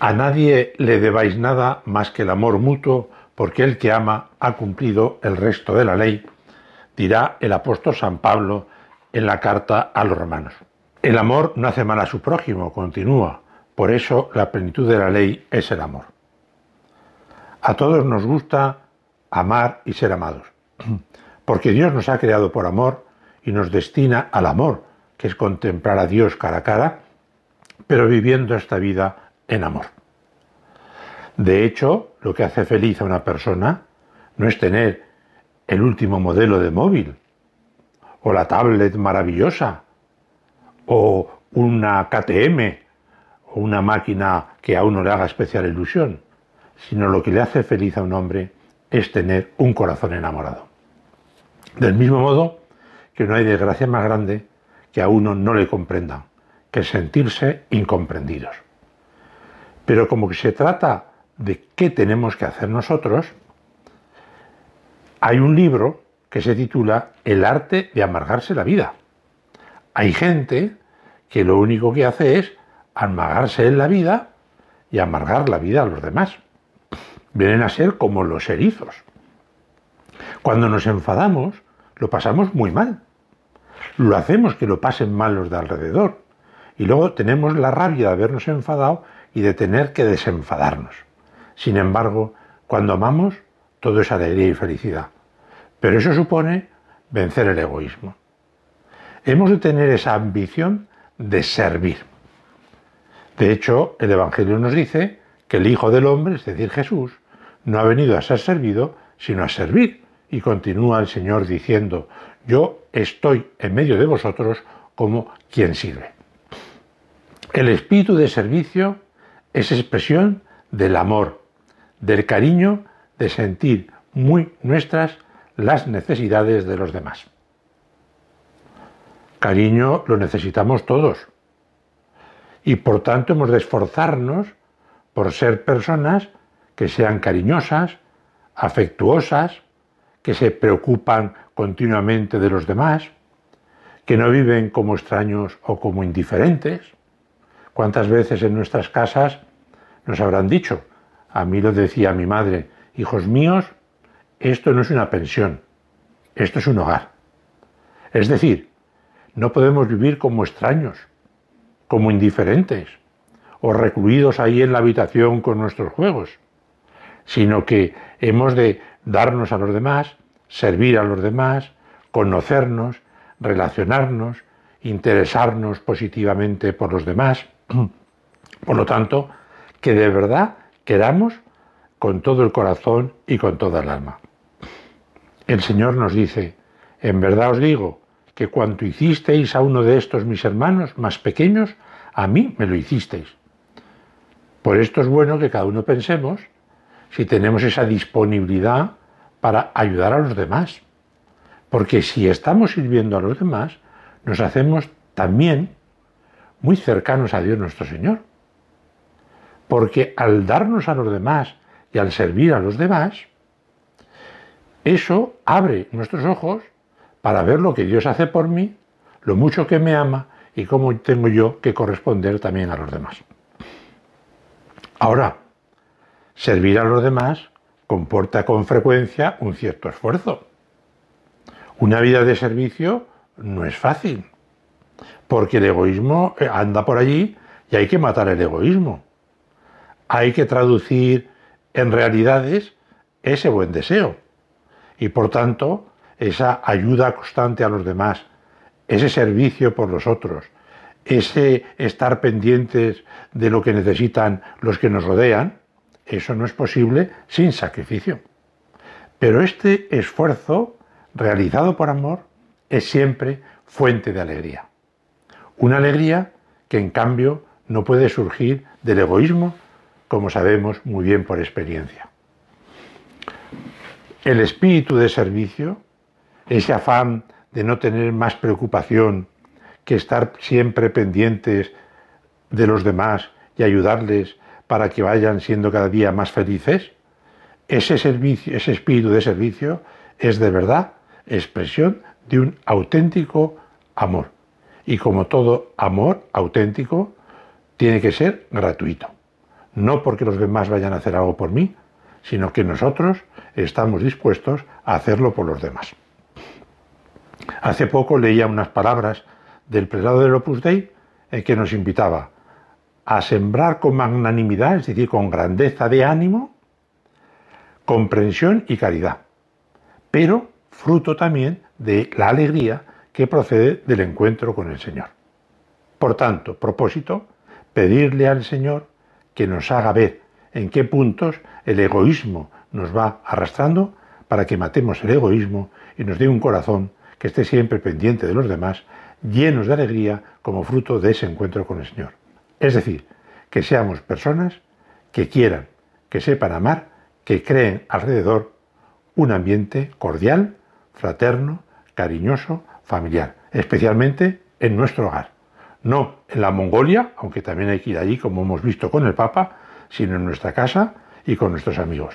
A nadie le debáis nada más que el amor mutuo, porque el que ama ha cumplido el resto de la ley, dirá el apóstol San Pablo en la carta a los romanos. El amor no hace mal a su prójimo, continúa, por eso la plenitud de la ley es el amor. A todos nos gusta amar y ser amados, porque Dios nos ha creado por amor y nos destina al amor, que es contemplar a Dios cara a cara, pero viviendo esta vida en amor. De hecho, lo que hace feliz a una persona no es tener el último modelo de móvil, o la tablet maravillosa, o una KTM, o una máquina que a uno le haga especial ilusión, sino lo que le hace feliz a un hombre es tener un corazón enamorado. Del mismo modo que no hay desgracia más grande que a uno no le comprendan, que sentirse incomprendidos. Pero como que se trata de qué tenemos que hacer nosotros, hay un libro que se titula El arte de amargarse la vida. Hay gente que lo único que hace es amargarse en la vida y amargar la vida a los demás. Vienen a ser como los erizos. Cuando nos enfadamos, lo pasamos muy mal. Lo hacemos que lo pasen mal los de alrededor. Y luego tenemos la rabia de habernos enfadado y de tener que desenfadarnos. Sin embargo, cuando amamos, todo es alegría y felicidad. Pero eso supone vencer el egoísmo. Hemos de tener esa ambición de servir. De hecho, el Evangelio nos dice que el Hijo del Hombre, es decir, Jesús, no ha venido a ser servido, sino a servir. Y continúa el Señor diciendo, yo estoy en medio de vosotros como quien sirve. El espíritu de servicio es expresión del amor, del cariño de sentir muy nuestras las necesidades de los demás. Cariño lo necesitamos todos y por tanto hemos de esforzarnos por ser personas que sean cariñosas, afectuosas, que se preocupan continuamente de los demás, que no viven como extraños o como indiferentes. ¿Cuántas veces en nuestras casas nos habrán dicho, a mí lo decía mi madre, hijos míos, esto no es una pensión, esto es un hogar. Es decir, no podemos vivir como extraños, como indiferentes, o recluidos ahí en la habitación con nuestros juegos, sino que hemos de darnos a los demás, servir a los demás, conocernos, relacionarnos, interesarnos positivamente por los demás. Por lo tanto, que de verdad queramos con todo el corazón y con toda el alma. El Señor nos dice, en verdad os digo, que cuanto hicisteis a uno de estos mis hermanos más pequeños, a mí me lo hicisteis. Por esto es bueno que cada uno pensemos si tenemos esa disponibilidad para ayudar a los demás. Porque si estamos sirviendo a los demás, nos hacemos también muy cercanos a Dios nuestro Señor. Porque al darnos a los demás y al servir a los demás, eso abre nuestros ojos para ver lo que Dios hace por mí, lo mucho que me ama y cómo tengo yo que corresponder también a los demás. Ahora, servir a los demás comporta con frecuencia un cierto esfuerzo. Una vida de servicio no es fácil, porque el egoísmo anda por allí y hay que matar el egoísmo. Hay que traducir en realidades ese buen deseo y por tanto esa ayuda constante a los demás, ese servicio por los otros, ese estar pendientes de lo que necesitan los que nos rodean, eso no es posible sin sacrificio. Pero este esfuerzo realizado por amor es siempre fuente de alegría. Una alegría que en cambio no puede surgir del egoísmo, como sabemos muy bien por experiencia. El espíritu de servicio, ese afán de no tener más preocupación que estar siempre pendientes de los demás y ayudarles para que vayan siendo cada día más felices, ese, servicio, ese espíritu de servicio es de verdad expresión de un auténtico amor. Y como todo amor auténtico, tiene que ser gratuito. No porque los demás vayan a hacer algo por mí, sino que nosotros estamos dispuestos a hacerlo por los demás. Hace poco leía unas palabras del prelado del Opus Dei en que nos invitaba a sembrar con magnanimidad, es decir, con grandeza de ánimo, comprensión y caridad, pero fruto también de la alegría que procede del encuentro con el Señor. Por tanto, propósito, pedirle al Señor que nos haga ver en qué puntos el egoísmo nos va arrastrando para que matemos el egoísmo y nos dé un corazón que esté siempre pendiente de los demás, llenos de alegría como fruto de ese encuentro con el Señor. Es decir, que seamos personas que quieran, que sepan amar, que creen alrededor un ambiente cordial, fraterno, cariñoso, familiar, especialmente en nuestro hogar. No en la Mongolia, aunque también hay que ir allí, como hemos visto con el Papa, sino en nuestra casa y con nuestros amigos.